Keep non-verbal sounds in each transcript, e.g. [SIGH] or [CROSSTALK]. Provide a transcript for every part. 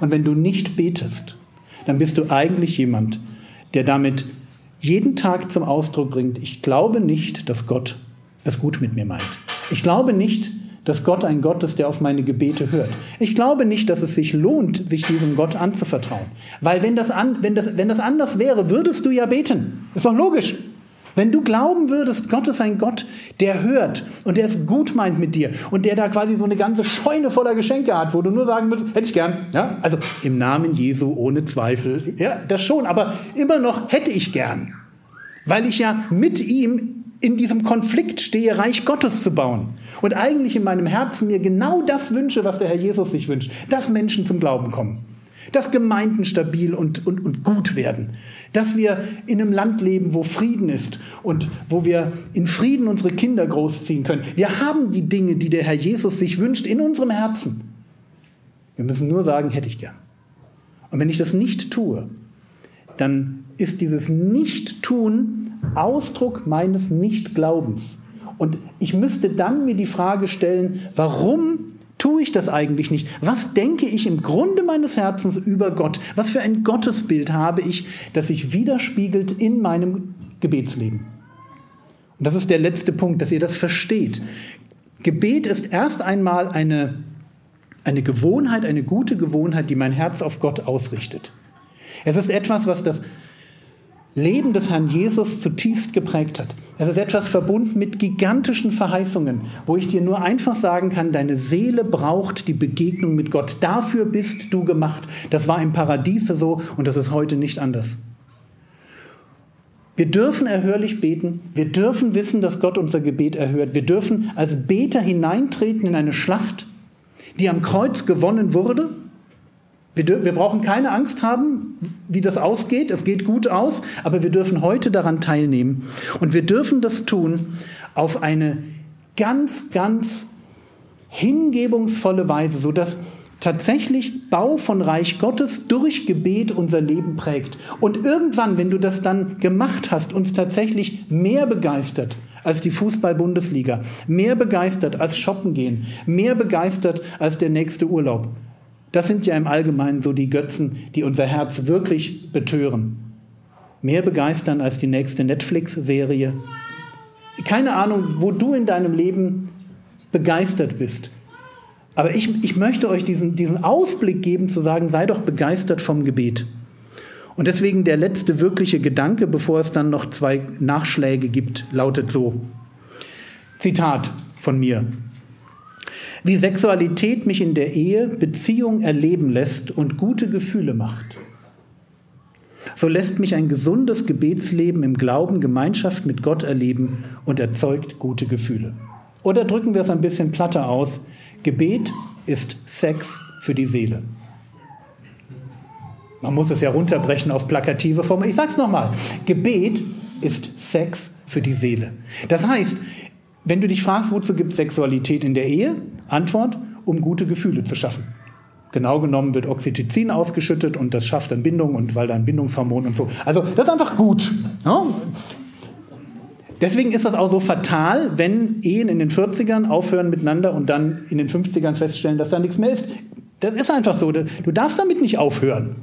Und wenn du nicht betest, dann bist du eigentlich jemand, der damit jeden Tag zum Ausdruck bringt, ich glaube nicht, dass Gott es gut mit mir meint. Ich glaube nicht, dass Gott ein Gott ist, der auf meine Gebete hört. Ich glaube nicht, dass es sich lohnt, sich diesem Gott anzuvertrauen. Weil wenn das, an, wenn das, wenn das anders wäre, würdest du ja beten. Ist doch logisch. Wenn du glauben würdest, Gott ist ein Gott, der hört und der es gut meint mit dir und der da quasi so eine ganze Scheune voller Geschenke hat, wo du nur sagen müsstest, hätte ich gern. Ja? Also im Namen Jesu ohne Zweifel. Ja, das schon, aber immer noch hätte ich gern. Weil ich ja mit ihm in diesem Konflikt stehe, Reich Gottes zu bauen. Und eigentlich in meinem Herzen mir genau das wünsche, was der Herr Jesus sich wünscht, dass Menschen zum Glauben kommen dass Gemeinden stabil und, und, und gut werden, dass wir in einem Land leben, wo Frieden ist und wo wir in Frieden unsere Kinder großziehen können. Wir haben die Dinge, die der Herr Jesus sich wünscht, in unserem Herzen. Wir müssen nur sagen, hätte ich gern. Und wenn ich das nicht tue, dann ist dieses Nicht-Tun Ausdruck meines Nicht-Glaubens. Und ich müsste dann mir die Frage stellen, warum tue ich das eigentlich nicht? Was denke ich im Grunde meines Herzens über Gott? Was für ein Gottesbild habe ich, das sich widerspiegelt in meinem Gebetsleben? Und das ist der letzte Punkt, dass ihr das versteht. Gebet ist erst einmal eine, eine Gewohnheit, eine gute Gewohnheit, die mein Herz auf Gott ausrichtet. Es ist etwas, was das Leben des Herrn Jesus zutiefst geprägt hat. Es ist etwas verbunden mit gigantischen Verheißungen, wo ich dir nur einfach sagen kann, deine Seele braucht die Begegnung mit Gott. Dafür bist du gemacht. Das war im Paradiese so und das ist heute nicht anders. Wir dürfen erhörlich beten. Wir dürfen wissen, dass Gott unser Gebet erhört. Wir dürfen als Beter hineintreten in eine Schlacht, die am Kreuz gewonnen wurde wir, wir, brauchen keine Angst haben, wie das ausgeht. Es geht gut aus, aber wir dürfen heute daran teilnehmen. Und wir dürfen das tun auf eine ganz, ganz hingebungsvolle Weise, sodass tatsächlich Bau von Reich Gottes durch Gebet unser Leben prägt. Und irgendwann, wenn du das dann gemacht hast, uns tatsächlich mehr begeistert als die Fußball-Bundesliga, mehr begeistert als Shoppen gehen, mehr begeistert als der nächste Urlaub, das sind ja im Allgemeinen so die Götzen, die unser Herz wirklich betören. Mehr begeistern als die nächste Netflix-Serie. Keine Ahnung, wo du in deinem Leben begeistert bist. Aber ich, ich möchte euch diesen, diesen Ausblick geben, zu sagen, sei doch begeistert vom Gebet. Und deswegen der letzte wirkliche Gedanke, bevor es dann noch zwei Nachschläge gibt, lautet so. Zitat von mir wie Sexualität mich in der Ehe Beziehung erleben lässt und gute Gefühle macht. So lässt mich ein gesundes Gebetsleben im Glauben Gemeinschaft mit Gott erleben und erzeugt gute Gefühle. Oder drücken wir es ein bisschen platter aus. Gebet ist Sex für die Seele. Man muss es ja runterbrechen auf plakative Form. Ich sage es nochmal. Gebet ist Sex für die Seele. Das heißt, wenn du dich fragst, wozu gibt es Sexualität in der Ehe? Antwort, um gute Gefühle zu schaffen. Genau genommen wird Oxytocin ausgeschüttet und das schafft dann Bindung und weil dann Bindungshormon und so. Also das ist einfach gut. Ja? Deswegen ist das auch so fatal, wenn Ehen in den 40ern aufhören miteinander und dann in den 50ern feststellen, dass da nichts mehr ist. Das ist einfach so. Du darfst damit nicht aufhören.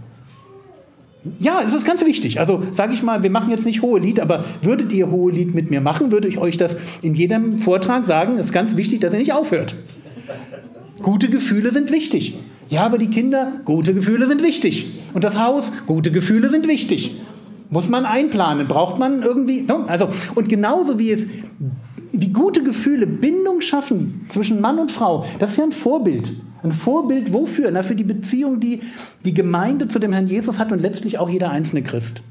Ja, das ist ganz wichtig. Also sage ich mal, wir machen jetzt nicht hohe Lied, aber würdet ihr hohe Lied mit mir machen, würde ich euch das in jedem Vortrag sagen. Es ist ganz wichtig, dass ihr nicht aufhört. Gute Gefühle sind wichtig. Ja, aber die Kinder, gute Gefühle sind wichtig. Und das Haus, gute Gefühle sind wichtig. Muss man einplanen, braucht man irgendwie. Also, und genauso wie es, wie gute Gefühle Bindung schaffen zwischen Mann und Frau, das ist ja ein Vorbild. Ein Vorbild wofür? Na, für die Beziehung, die die Gemeinde zu dem Herrn Jesus hat und letztlich auch jeder einzelne Christ.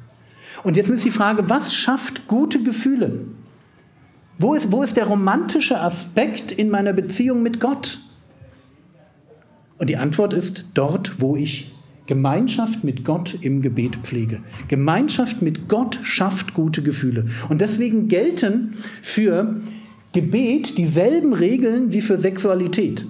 Und jetzt ist die Frage, was schafft gute Gefühle? Wo ist, wo ist der romantische Aspekt in meiner Beziehung mit Gott? Und die Antwort ist dort, wo ich Gemeinschaft mit Gott im Gebet pflege. Gemeinschaft mit Gott schafft gute Gefühle. Und deswegen gelten für Gebet dieselben Regeln wie für Sexualität.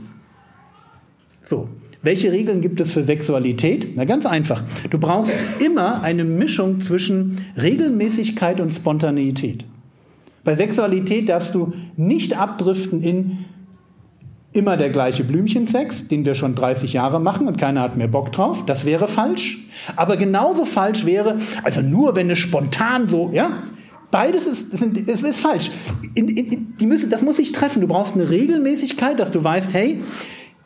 So, welche Regeln gibt es für Sexualität? Na ganz einfach. Du brauchst immer eine Mischung zwischen Regelmäßigkeit und Spontaneität. Bei Sexualität darfst du nicht abdriften in immer der gleiche Blümchensex, den wir schon 30 Jahre machen und keiner hat mehr Bock drauf. Das wäre falsch. Aber genauso falsch wäre, also nur wenn es spontan so, ja, Beides ist, ist, ist, falsch. In, in, die müssen, das muss sich treffen. Du brauchst eine Regelmäßigkeit, dass du weißt, hey,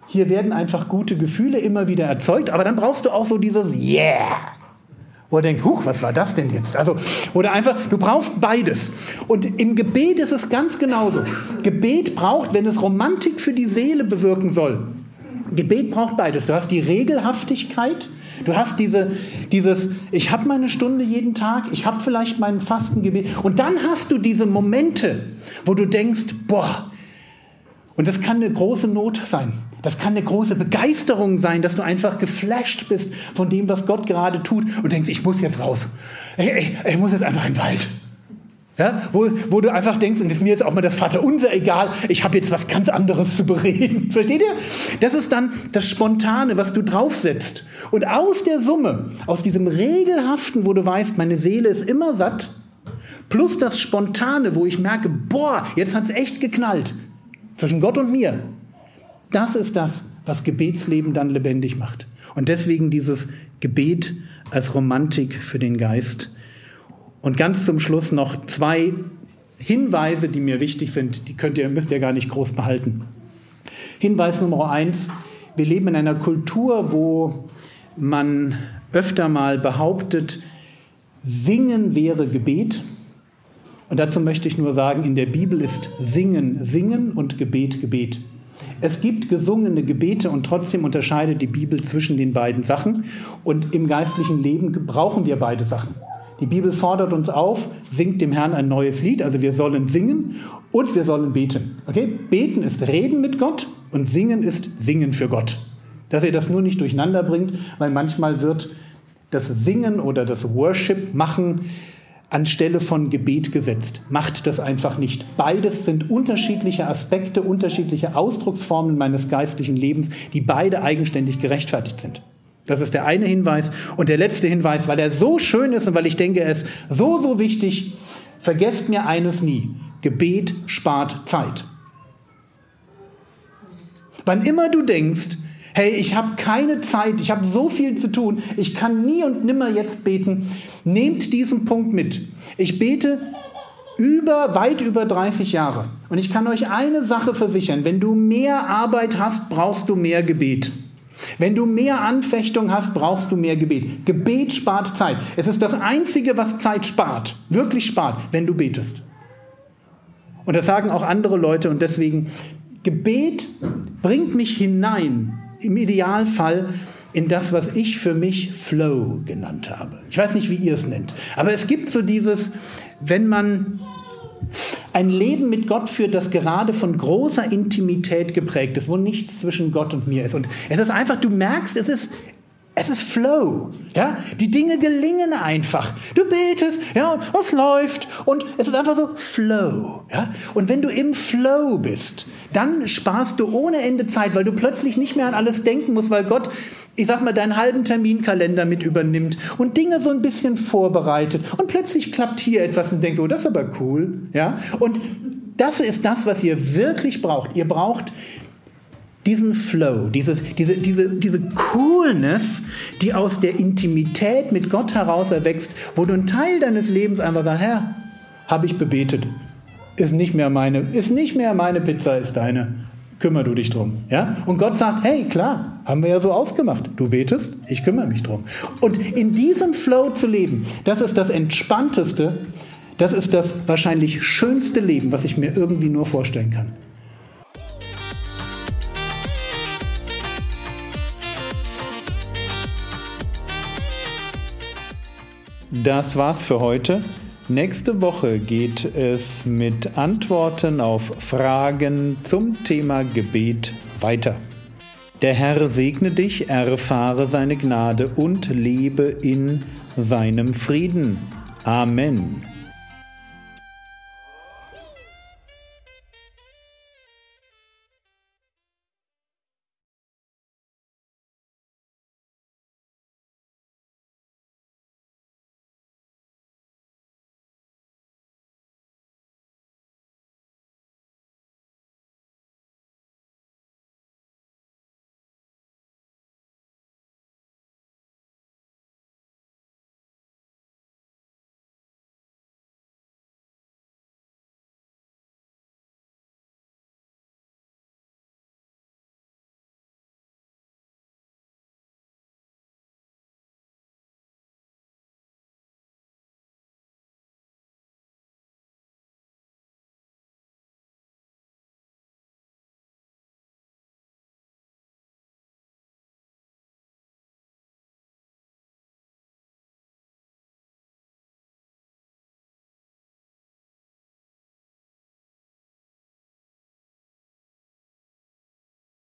hier werden einfach gute Gefühle immer wieder erzeugt, aber dann brauchst du auch so dieses Yeah. Wo er denkt, huch, was war das denn jetzt? Also, oder einfach, du brauchst beides. Und im Gebet ist es ganz genauso. Gebet braucht, wenn es Romantik für die Seele bewirken soll, Gebet braucht beides. Du hast die Regelhaftigkeit, du hast diese, dieses, ich habe meine Stunde jeden Tag, ich habe vielleicht meinen Fastengebet. Und dann hast du diese Momente, wo du denkst, boah, und das kann eine große Not sein. Das kann eine große Begeisterung sein, dass du einfach geflasht bist von dem, was Gott gerade tut und denkst, ich muss jetzt raus. Ich, ich, ich muss jetzt einfach in den Wald. Ja, wo, wo du einfach denkst, und ist mir jetzt auch mal das Vaterunser egal, ich habe jetzt was ganz anderes zu bereden. [LAUGHS] Versteht ihr? Das ist dann das Spontane, was du draufsetzt. Und aus der Summe, aus diesem Regelhaften, wo du weißt, meine Seele ist immer satt, plus das Spontane, wo ich merke, boah, jetzt hat es echt geknallt zwischen Gott und mir. Das ist das, was Gebetsleben dann lebendig macht. Und deswegen dieses Gebet als Romantik für den Geist. Und ganz zum Schluss noch zwei Hinweise, die mir wichtig sind. Die könnt ihr, müsst ihr gar nicht groß behalten. Hinweis Nummer eins. Wir leben in einer Kultur, wo man öfter mal behauptet, Singen wäre Gebet. Und dazu möchte ich nur sagen, in der Bibel ist Singen Singen und Gebet Gebet. Es gibt gesungene Gebete und trotzdem unterscheidet die Bibel zwischen den beiden Sachen. Und im geistlichen Leben brauchen wir beide Sachen. Die Bibel fordert uns auf, singt dem Herrn ein neues Lied, also wir sollen singen und wir sollen beten. Okay? Beten ist Reden mit Gott und Singen ist Singen für Gott. Dass ihr das nur nicht durcheinander bringt, weil manchmal wird das Singen oder das Worship machen anstelle von Gebet gesetzt. Macht das einfach nicht. Beides sind unterschiedliche Aspekte, unterschiedliche Ausdrucksformen meines geistlichen Lebens, die beide eigenständig gerechtfertigt sind. Das ist der eine Hinweis. Und der letzte Hinweis, weil er so schön ist und weil ich denke, er ist so, so wichtig, vergesst mir eines nie. Gebet spart Zeit. Wann immer du denkst, hey, ich habe keine Zeit, ich habe so viel zu tun, ich kann nie und nimmer jetzt beten, nehmt diesen Punkt mit. Ich bete über, weit über 30 Jahre. Und ich kann euch eine Sache versichern, wenn du mehr Arbeit hast, brauchst du mehr Gebet. Wenn du mehr Anfechtung hast, brauchst du mehr Gebet. Gebet spart Zeit. Es ist das Einzige, was Zeit spart, wirklich spart, wenn du betest. Und das sagen auch andere Leute und deswegen, Gebet bringt mich hinein im Idealfall in das, was ich für mich Flow genannt habe. Ich weiß nicht, wie ihr es nennt, aber es gibt so dieses, wenn man ein Leben mit Gott führt, das gerade von großer Intimität geprägt ist, wo nichts zwischen Gott und mir ist. Und es ist einfach, du merkst, es ist, es ist Flow. Ja? Die Dinge gelingen einfach. Du betest, ja, und es läuft und es ist einfach so Flow. Ja? Und wenn du im Flow bist, dann sparst du ohne Ende Zeit, weil du plötzlich nicht mehr an alles denken musst, weil Gott, ich sag mal, deinen halben Terminkalender mit übernimmt und Dinge so ein bisschen vorbereitet. Und plötzlich klappt hier etwas und denkst, oh, das ist aber cool. Ja? Und das ist das, was ihr wirklich braucht. Ihr braucht diesen Flow, dieses, diese, diese, diese Coolness, die aus der Intimität mit Gott heraus erwächst, wo du einen Teil deines Lebens einfach sagst, Herr, habe ich bebetet, ist nicht mehr meine, ist nicht mehr meine Pizza, ist deine. Kümmer du dich drum, ja? Und Gott sagt, hey, klar, haben wir ja so ausgemacht. Du betest, ich kümmere mich drum. Und in diesem Flow zu leben, das ist das entspannteste, das ist das wahrscheinlich schönste Leben, was ich mir irgendwie nur vorstellen kann. Das war's für heute. Nächste Woche geht es mit Antworten auf Fragen zum Thema Gebet weiter. Der Herr segne dich, erfahre seine Gnade und lebe in seinem Frieden. Amen.